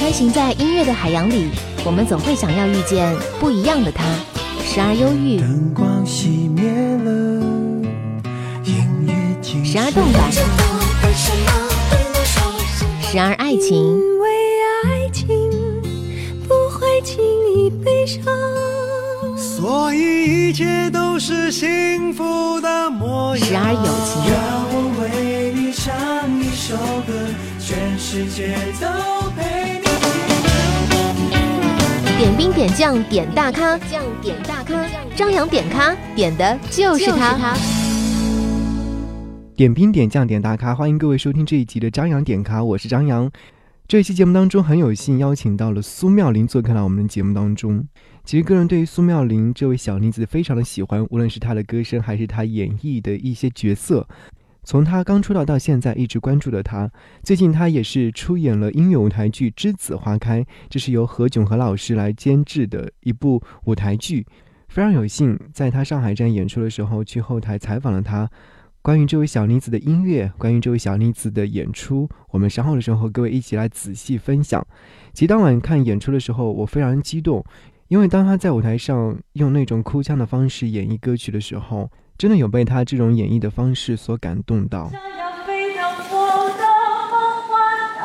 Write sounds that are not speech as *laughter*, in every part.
穿行在音乐的海洋里，我们总会想要遇见不一样的他。时而忧郁，灯光熄灭了，音乐静时而动感，时而爱情，因为爱情不会轻易悲伤。所以一切都是幸福的模样。时而友情，让我为你唱一首歌，全世界都陪你。点兵点将点大咖，将点大咖，张扬点咖点的就是他。点兵点将点大咖，欢迎各位收听这一集的张扬点咖，我是张扬。这一期节目当中，很有幸邀请到了苏妙玲做客到我们的节目当中。其实个人对于苏妙玲这位小妮子非常的喜欢，无论是她的歌声，还是她演绎的一些角色。从他刚出道到现在，一直关注了她。最近他也是出演了音乐舞台剧《栀子花开》，这是由何炅和老师来监制的一部舞台剧。非常有幸在他上海站演出的时候，去后台采访了他。关于这位小妮子的音乐，关于这位小妮子的演出，我们稍后的时候和各位一起来仔细分享。其实当晚看演出的时候，我非常激动，因为当他在舞台上用那种哭腔的方式演绎歌曲的时候，真的有被他这种演绎的方式所感动到。想要飞到我的梦幻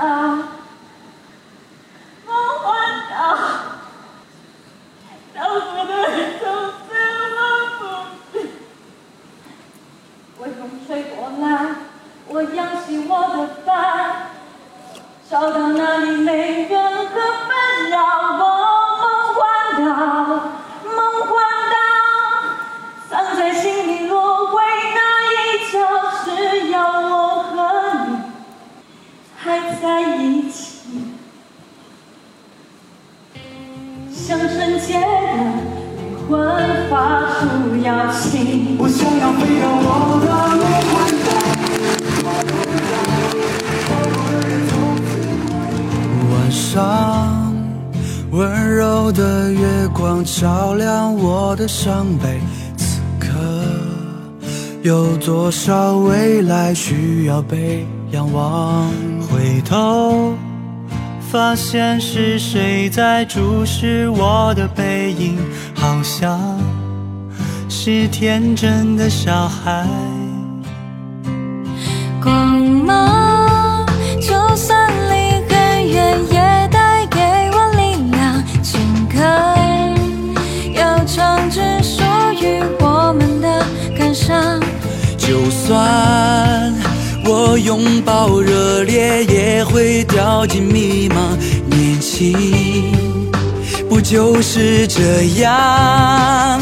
岛，伤悲。此刻，有多少未来需要被仰望？回头，发现是谁在注视我的背影，好像。是天真的小孩。掉进迷茫。年轻不就是这样？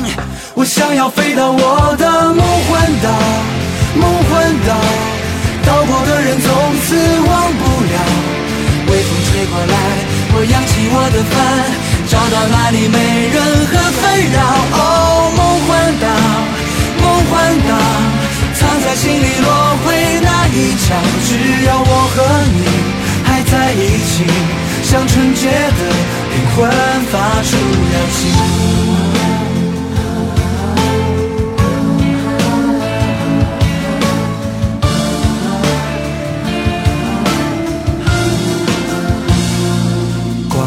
我想要飞到我的梦幻岛，梦幻岛，岛过的人从此忘不了。微风吹过来，我扬起我的帆，找到那里没人和纷扰。哦，梦幻岛，梦幻岛，藏在心里落回那一角，只要我和你在一起，像纯洁的灵魂发出邀请。光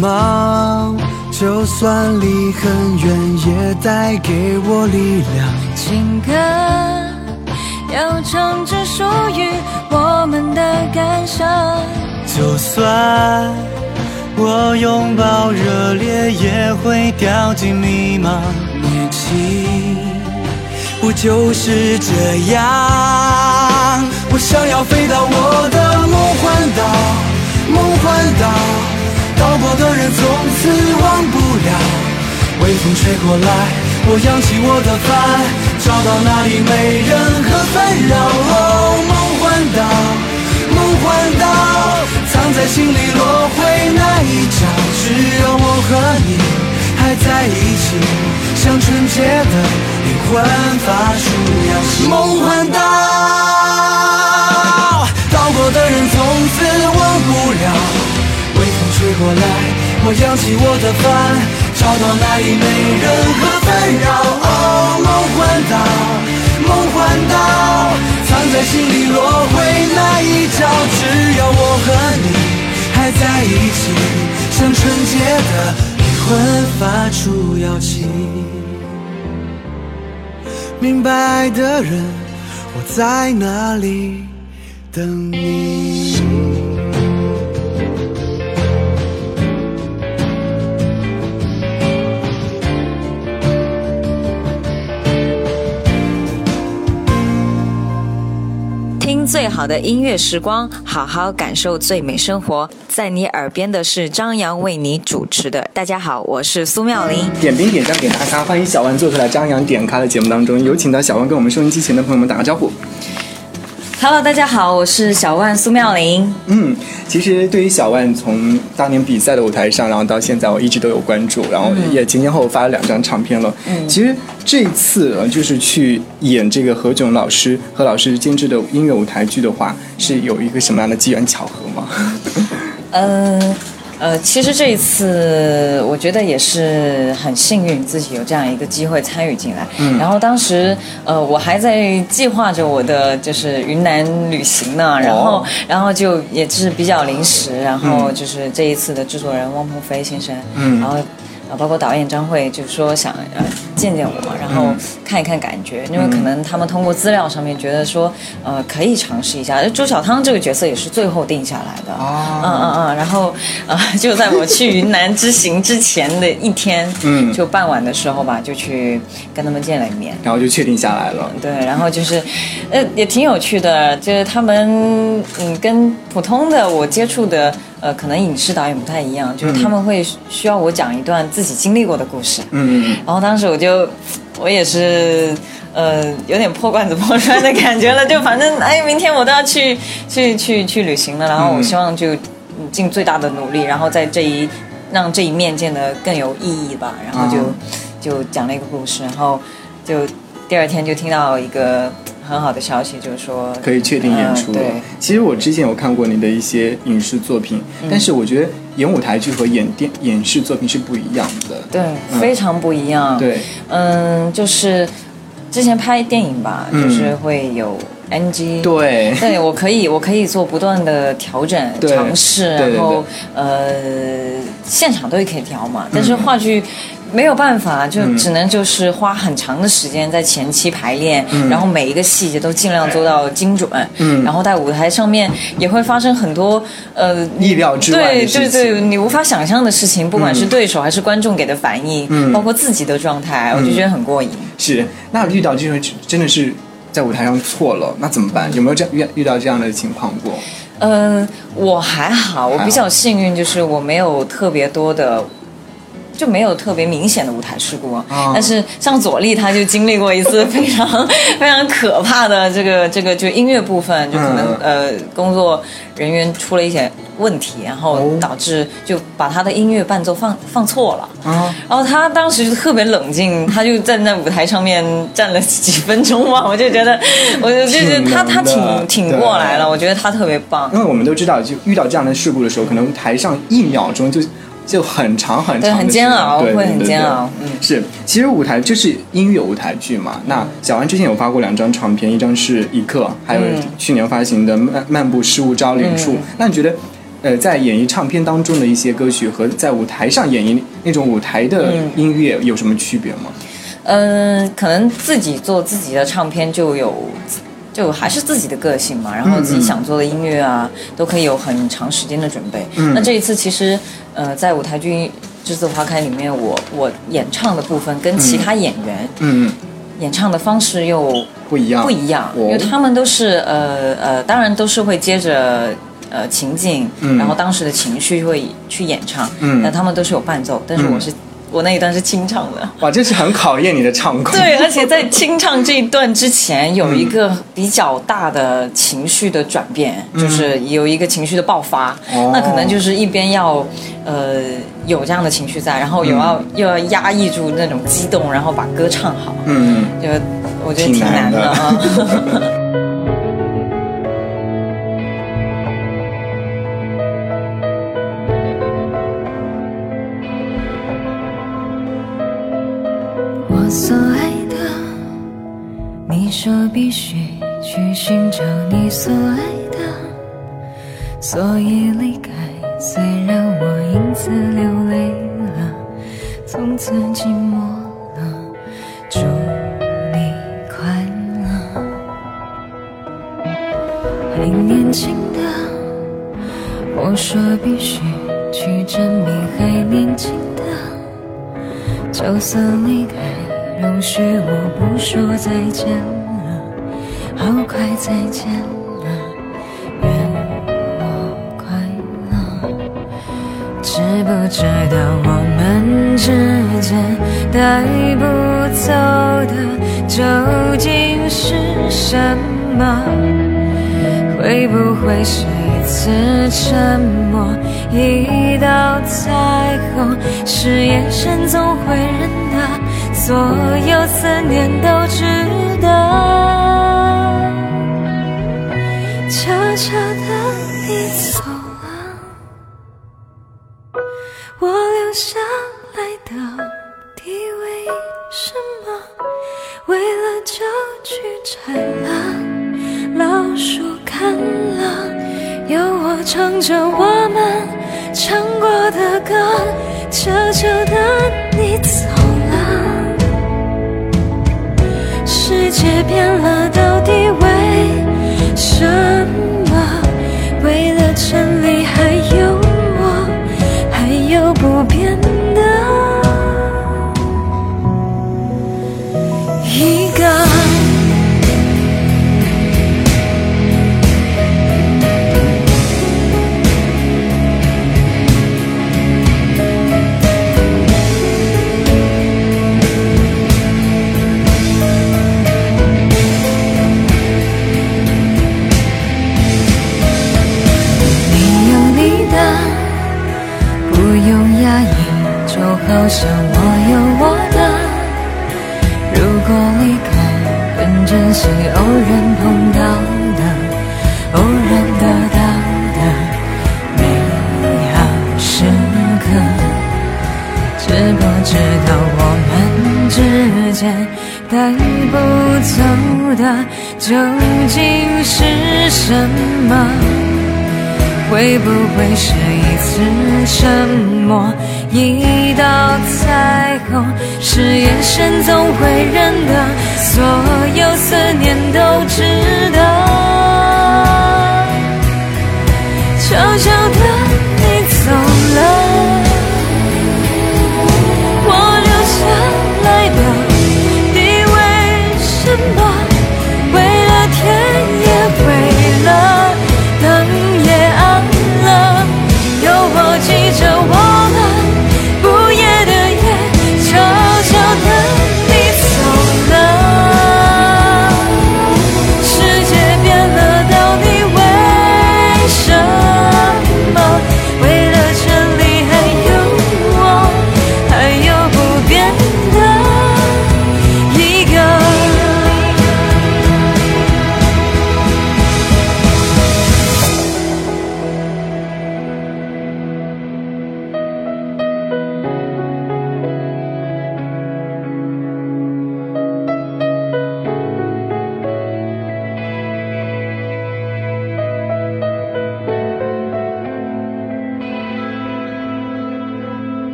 芒，就算离很远，也带给我力量。情歌要唱只属于我们的感伤。就算我拥抱热烈，也会掉进迷茫。年轻不就是这样？我想要飞到我的梦幻岛，梦幻岛。岛国的人从此忘不了。微风吹过来，我扬起我的帆，找到那里没任何纷扰。哦，梦幻岛，梦幻岛，在心里落回那一角，只有我和你还在一起，像纯洁的灵魂发出邀请。梦幻岛，岛国的人从此忘不了。微风吹过来，我扬起我的帆，找到那里没任何纷扰。哦，梦幻岛，梦幻岛，在心里落回那一角只要我和你还在一起像纯洁的灵魂发出邀请明白爱的人我在哪里等你？最好的音乐时光，好好感受最美生活。在你耳边的是张扬为你主持的。大家好，我是苏妙玲。点兵点将点大咖，欢迎小万做客来张扬点咖的节目当中，有请到小万跟我们收音机前的朋友们打个招呼。Hello，大家好，我是小万苏妙玲。嗯，其实对于小万从当年比赛的舞台上，然后到现在，我一直都有关注，然后也前前后后发了两张唱片了。嗯，其实这次呃，就是去演这个何炅老师何老师监制的音乐舞台剧的话，是有一个什么样的机缘巧合吗？嗯。*laughs* 呃，其实这一次我觉得也是很幸运，自己有这样一个机会参与进来。嗯，然后当时呃，我还在计划着我的就是云南旅行呢，然后、然后就也是比较临时，然后就是这一次的制作人汪鹏飞先生，嗯，然后呃包括导演张慧就说想呃见见我嘛，然后看一看感觉，因为可能他们通过资料上面觉得说呃可以尝试一下。周小汤这个角色也是最后定下来的，哦。嗯嗯嗯，然后呃 *laughs* 就在我去云南之行之前的一天，嗯。就傍晚的时候吧，就去跟他们见了一面。然后就确定下来了。对，然后就是，呃，也挺有趣的，就是他们，嗯，跟普通的我接触的，呃，可能影视导演不太一样，就是他们会需要我讲一段自己经历过的故事。嗯，然后当时我就，我也是，呃，有点破罐子破摔的感觉了，就反正，哎，明天我都要去去去去旅行了，然后我希望就嗯尽最大的努力，然后在这一让这一面见得更有意义吧，然后就、嗯就讲了一个故事，然后就第二天就听到一个很好的消息，就是说可以确定演出了。嗯对，其实我之前有看过你的一些影视作品，嗯但是我觉得演舞台剧和演电影视作品是不一样的。对，嗯非常不一样。对，嗯，就是之前拍电影吧，嗯就是会有 NG。对，对，我可以，我可以做不断的调整、尝试，然后呃，现场都可以调嘛。但是话剧没有办法，就嗯只能就是花很长的时间在前期排练，嗯然后每一个细节都尽量做到精准。嗯然后在舞台上面也会发生很多呃意料之外的对对对，你无法想象的事情，不管是嗯对手还是观众给的反应，嗯包括自己的状态，我就觉得很过瘾。是。那遇到这种真的是在舞台上错了，那怎么办？有没有这样遇遇到这样的情况过？嗯，我还好，我比较幸运，就是我没有特别多的。就没有特别明显的舞台事故，啊。但是像左立他就经历过一次 *laughs* 非常非常可怕的这个这个就音乐部分，就可能、嗯。呃工作人员出了一些问题，然后哦导致就把他的音乐伴奏放放错了，啊，然后他当时就特别冷静，他就站在舞台上面站了几分钟嘛，*laughs* 我就觉得，我就就觉得他他挺挺挺过来了，我觉得他特别棒。因。为我们都知道，就遇到这样的事故的时候，可能台上一秒钟就就很长很长对很煎熬会很煎熬嗯是，其实舞台就是音乐舞台剧嘛。那小安之前有发过两张唱片，一张是一刻，还有嗯去年发行的《漫漫步失物招领处》嗯那你觉得？呃，在演绎唱片当中的一些歌曲和在舞台上演绎那种舞台的嗯音乐有什么区别吗？嗯，可能自己做自己的唱片就有。就还是自己的个性嘛，然后自己想做的音乐啊，都可以有很长时间的准备。嗯。那这一次其实，呃，在舞台剧《栀子花开》里面，我我演唱的部分跟其他演员嗯，演唱的方式又不一样，不一样，哦因为他们都是呃呃，当然都是会接着呃情境，嗯。然后当时的情绪会去演唱，嗯。那他们都是有伴奏，但是我是、我那一段是清唱的。哇，这是很考验你的唱功。对，而且在清唱这一段之前，有一个比较大的情绪的转变，就是有一个情绪的爆发。那可能就是一边要呃有这样的情绪在，然后又要、又要压抑住那种激动，然后把歌唱好。嗯，就我觉得挺挺难的啊。*laughs* 所爱的，你说必须去寻找你所爱的，所以离开。虽然我因此流泪了，从此寂寞了，祝你快乐。还年轻的，我说必须去证明还年轻的，就算离开，容许我不说再见了，好快再见了，愿我快乐。知不知道我们之间带不走的究竟是什么？会不会是一次沉默，一道彩虹？是眼神总会认得，所有思念都值得。一道彩虹？是眼神总会认得，所有思念都值得。悄悄的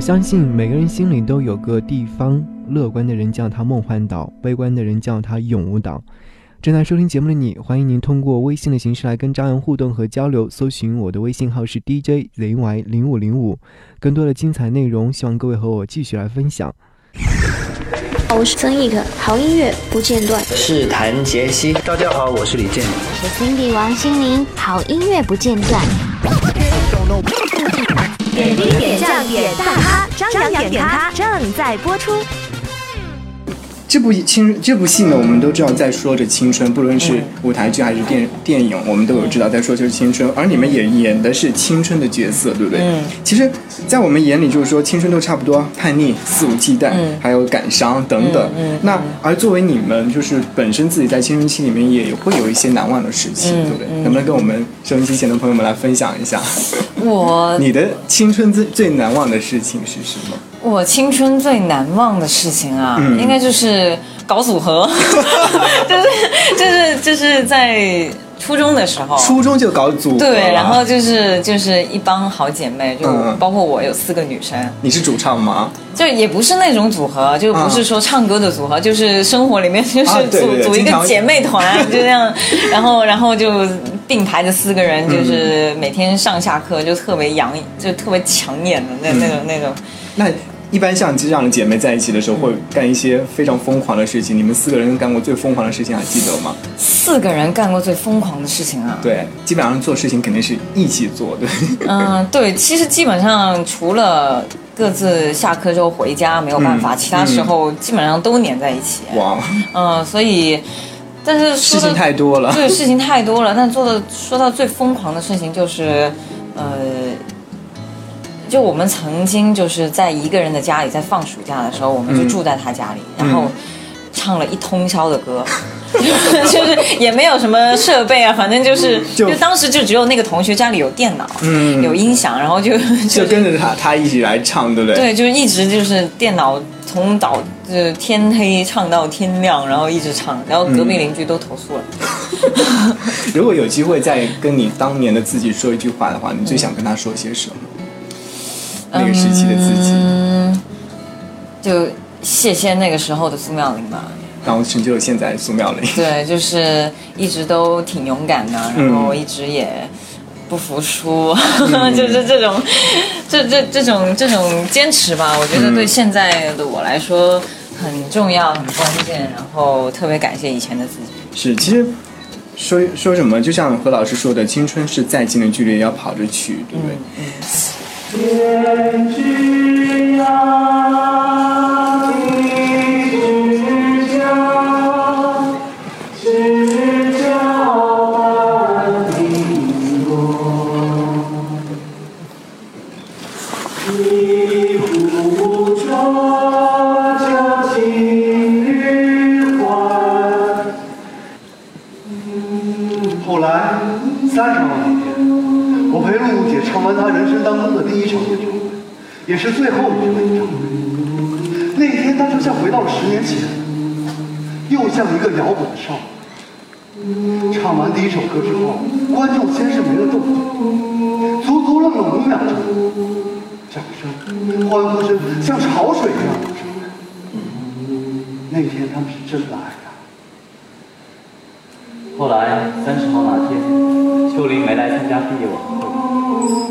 我相信每个人心里都有个地方，乐观的人叫它梦幻岛，悲观的人叫它永无岛。正在收听节目的你，欢迎您通过微信的形式来跟张扬互动和交流，搜寻我的微信号是 DJ ZY 零五零五，更多的精彩内容，希望各位和我继续来分享。我是曾轶可，好音乐不间断。是谭杰希。大家好，我是李健。我是 Cindy 王心凌，好音乐不间断。点滴点将点大咖，张扬点咖正在播出。这部青这部戏呢，我们都知道在说着青春，不论是舞台剧还是电电影，我们都有知道在说就是青春，而你们也演的是青春的角色，对不对？嗯。其实，在我们眼里，就是说青春都差不多，叛逆、肆无忌惮，嗯还有感伤等等。嗯嗯那而作为你们，就是本身自己在青春期里面也会有一些难忘的事情，嗯对不对？嗯能不能跟我们收音机前的朋友们来分享一下？我你的青春最最难忘的事情是什么？我青春最难忘的事情啊，嗯。应该就是搞组合，*laughs* 就是就是就是在初中的时候，初中就搞组合对，然后就是就是一帮好姐妹，就嗯。包括我有四个女生，你是主唱吗？就也不是那种组合，就不是说唱歌的组合，就是生活里面就是组、组一个姐妹团，*laughs* 就这样，然后然后就并排的四个人，嗯就是每天上下课就特别养，就特别抢眼的那、那种那种。那一般像这样的姐妹在一起的时候，会干一些非常疯狂的事情。你们四个人干过最疯狂的事情还记得吗？四个人干过最疯狂的事情啊！对，基本上做事情肯定是一起做对。嗯，对，其实基本上除了各自下课之后回家没有办法，嗯其他时候基本上都黏在一起。哇，嗯，所以，但是事情太多了。对，事情太多了。但做的说到最疯狂的事情就是，呃，就我们曾经就是在一个人的家里，在放暑假的时候，我们就嗯住在他家里，然后唱了一通宵的歌。*laughs* 就是也没有什么设备啊，反正就是就就当时就只有那个同学家里有电脑，嗯有音响，然后就 *laughs* 就跟着他，他一起来唱，对不对？对，就是一直就是电脑从早就是天黑唱到天亮，然后一直唱，然后隔壁邻居都投诉了。*laughs* 如果有机会再跟你当年的自己说一句话的话，你最想跟他说些什么？那个时期的自己，嗯，就谢谢那个时候的苏妙玲吧。然后成就了现在苏妙玲。对，就是一直都挺勇敢的，然嗯后一直也不服输，*laughs* 就是这种，这这这种这种坚持吧，我觉得对现在的我来说很重要、很关键，然后特别感谢以前的自己。是，其实说说什么，就像何老师说的，青春是再近的距离也要跑着去，对不对？天之涯，他人生当中的第一场演唱会，也是最后一场演唱会。那天他就像回到了十年前，又像一个摇滚的少女。唱完第一首歌之后，观众先是没了动静，足足愣了五秒钟，掌声、欢呼声像潮水一样涌上来。那天他们是真的爱她。后来三十号那天，秋玲没来参加毕业晚会，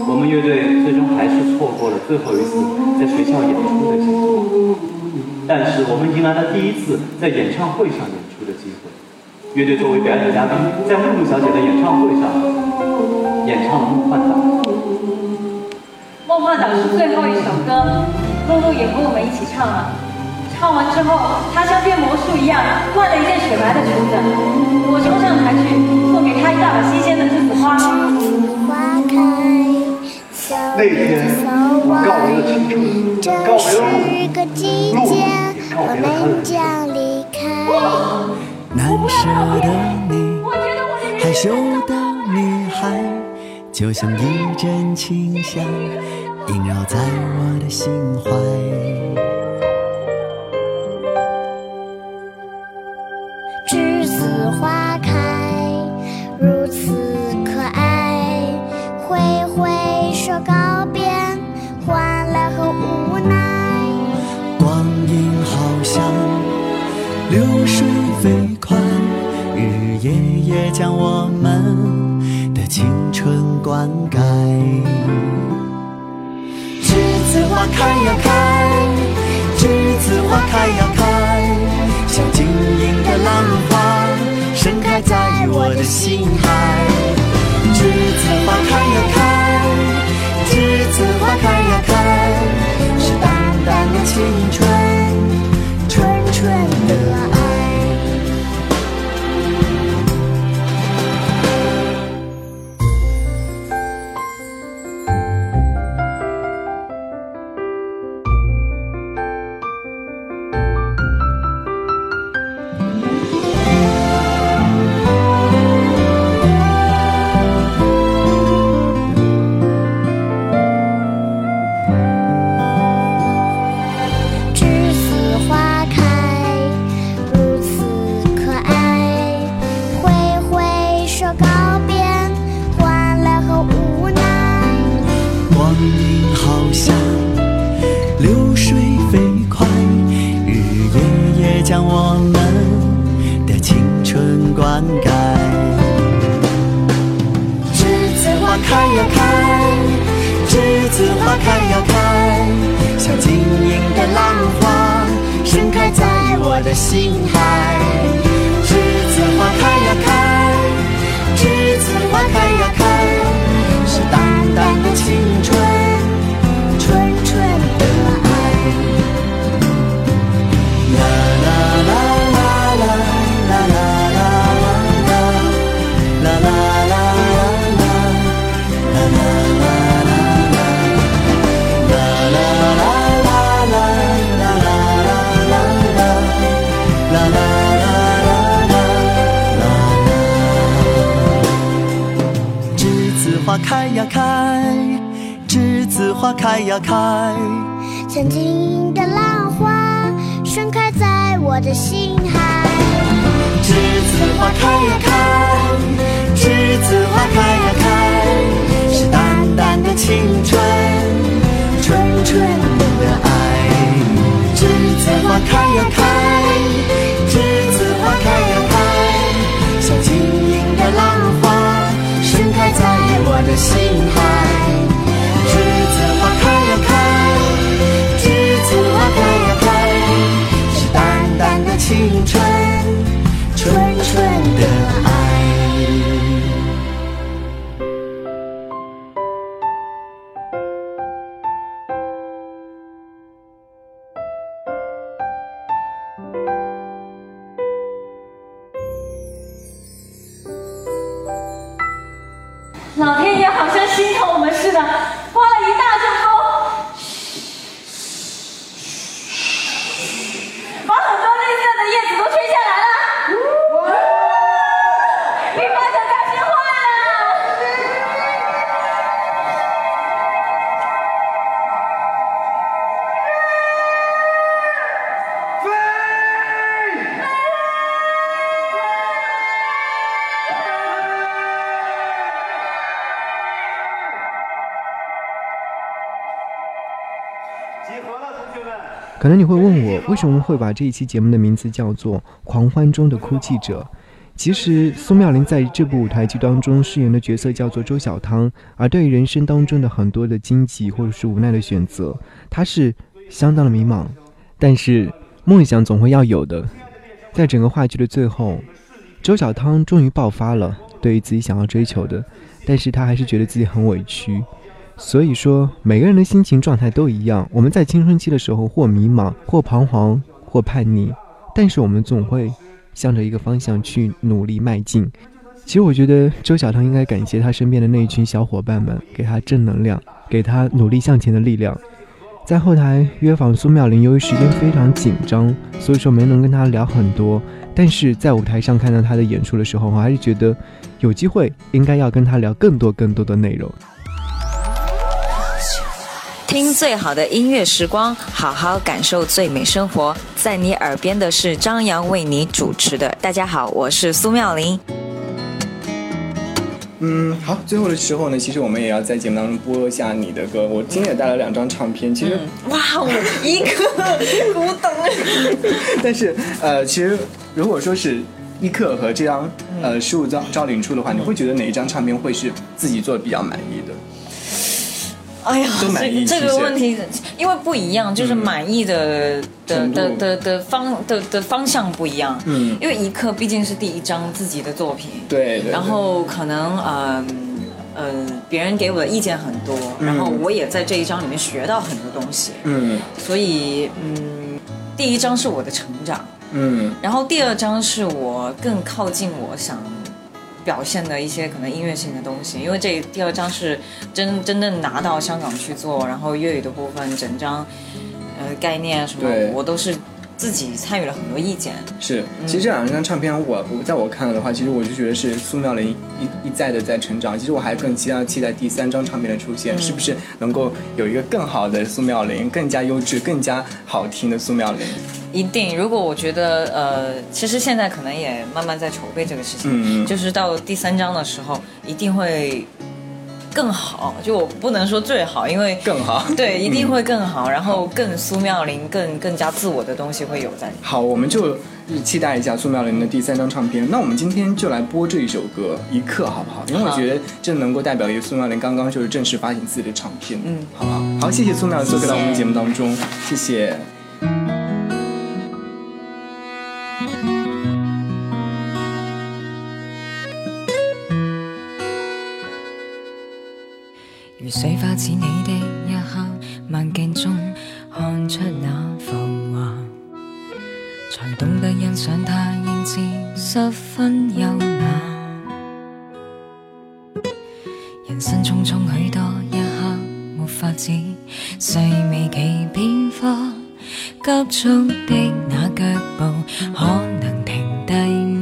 我们乐队最终还是错过了最后一次在学校演出的机会。但是我们迎来了第一次在演唱会上演出的机会。乐队作为表演嘉宾，在露露小姐的演唱会上演唱了《梦幻岛》。梦幻岛是最后一首歌，露露也和我们一起唱了。唱完之后，她像变魔术一样换了一件雪白的裙子。那天，我告别了青春，告别了路，路也告别了他人生。难舍的你，害羞的女孩，就像一阵清香，萦绕在我的心怀。开呀开，栀子花开呀开，像晶莹的浪花，盛开在我的心海。栀子花开呀开，栀子花开呀开，是淡淡的青春，心海。开呀开，栀子花开呀开，曾经的浪花盛开在我的心海。栀子花开呀开，栀子花开呀开，是淡淡的青春，纯纯的爱。栀子花开呀开，在我的心海。可能你会问我，为什么会把这一期节目的名字叫做《狂欢中的哭泣者》？其实苏妙玲在这部舞台剧当中饰演的角色叫做周小汤，而对于人生当中的很多的荆棘或者是无奈的选择，她是相当的迷茫。但是梦想总会要有的。在整个话剧的最后，周小汤终于爆发了，对于自己想要追求的，但是他还是觉得自己很委屈。所以说，每个人的心情状态都一样。我们在青春期的时候，或迷茫，或彷徨，或叛逆，但是我们总会向着一个方向去努力迈进。其实，我觉得周小汤应该感谢他身边的那一群小伙伴们，给他正能量，给他努力向前的力量。在后台约访苏妙玲，由于时间非常紧张，所以说没能跟他聊很多。但是在舞台上看到他的演出的时候，我还是觉得有机会应该要跟他聊更多更多的内容。听最好的音乐时光，好好感受最美生活。在你耳边的是张扬为你主持的。大家好，我是苏妙玲。嗯，好，最后的时候呢，其实我们也要在节目当中播一下你的歌。我今天也带了两张唱片，其实、哇，我一个古董。*laughs* 但是呃，其实如果说是一刻和这张呃十五张赵领出的话，你会觉得哪一张唱片会是自己做的比较满意的？哎呀，都满意这个问题，因为不一样，就是满意的、的的的的方的的方向不一样。嗯。因为一刻毕竟是第一张自己的作品，对对然后可能呃呃别人给我的意见很多，嗯然后我也在这一章里面学到很多东西，嗯。所以嗯，第一章是我的成长，嗯。然后第二章是我更靠近我想表现的一些可能音乐性的东西，因为这第二张是真真正拿到香港去做，然后粤语的部分整张呃概念什么，我都是自己参与了很多意见。是，其实这两张唱片我，我在我看来的话，其实我就觉得是苏妙玲一一再的在成长。其实我还更期待期待第三张唱片的出现，嗯是不是能够有一个更好的苏妙玲，更加优质、更加好听的苏妙玲？一定，如果我觉得呃，其实现在可能也慢慢在筹备这个事情，嗯就是到第三章的时候，一定会更好，就我不能说最好，因为更好，对，一定会更好，然后更苏妙玲更更加自我的东西会有在里面。*laughs* 好，我们就期待一下苏妙玲的第三张唱片。那我们今天就来播这一首歌《一刻》，好不好？因为我觉得这能够代表一个苏妙玲刚刚就是正式发行自己的唱片，嗯，好不好？好，谢谢苏妙玲做客到我们节目当中，谢谢。如水花似你的一刻，慢鏡中看出那浮华，才懂得欣赏它英姿十分优雅。人生匆匆许多一刻，没法子細微其变化，急速的那脚步可能停低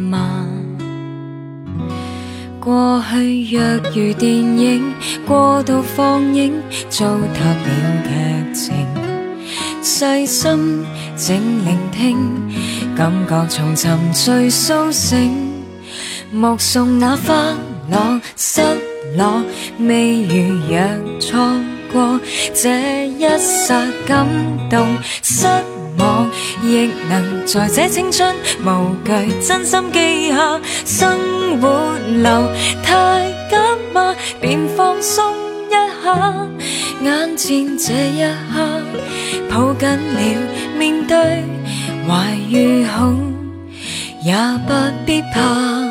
吗？过去若如电影，過度放映，糟蹋了劇情。細心靜聆聽，感覺從沉睡苏醒，目送那花落失落，未如若錯過這一剎感動失，亦能在这青春无惧真心记下。生活流太急嘛？便放松一下，眼前这一刻抱紧了，面对怀与好也不必怕。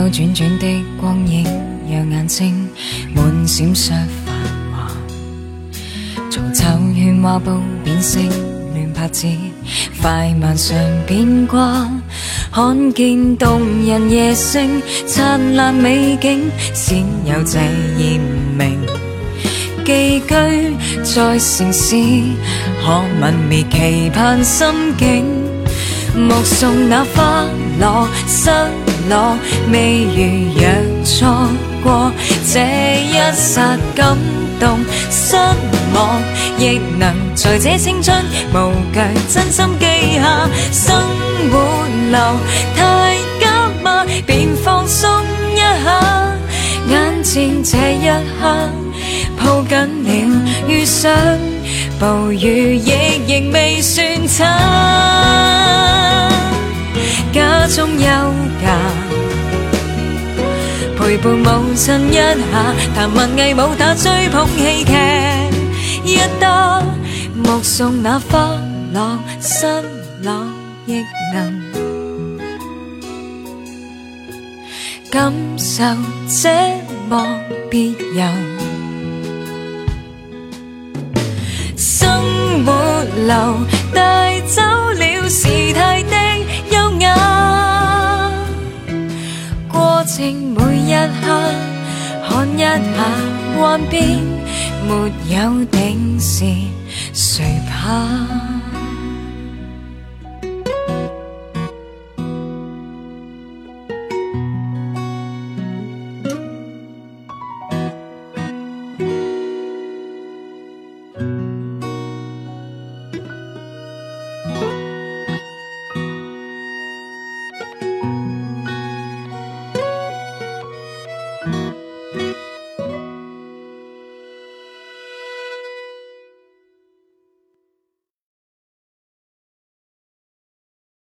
兜兜轉轉的光影，讓眼睛滿閃爍繁華。從湊喧嘩布變色亂拍子，快慢上變卦。看見動人夜星，燦爛美景，鮮有这艳明。寄居在城市，可泯灭期盼心境。目送那花落失落，未如若錯過這一刹感動失望，亦能在這青春無懼真心記下。生活流太急吗？便放鬆一下，眼前這一刻抱緊了，遇上暴雨亦仍未算差。家中休假，陪伴母亲一下，谈文艺武打追捧戏剧。一打，目送那花落失落，亦能感受這麼別有。生活流带走了静每一刻看一下，幻變沒有定时，谁怕？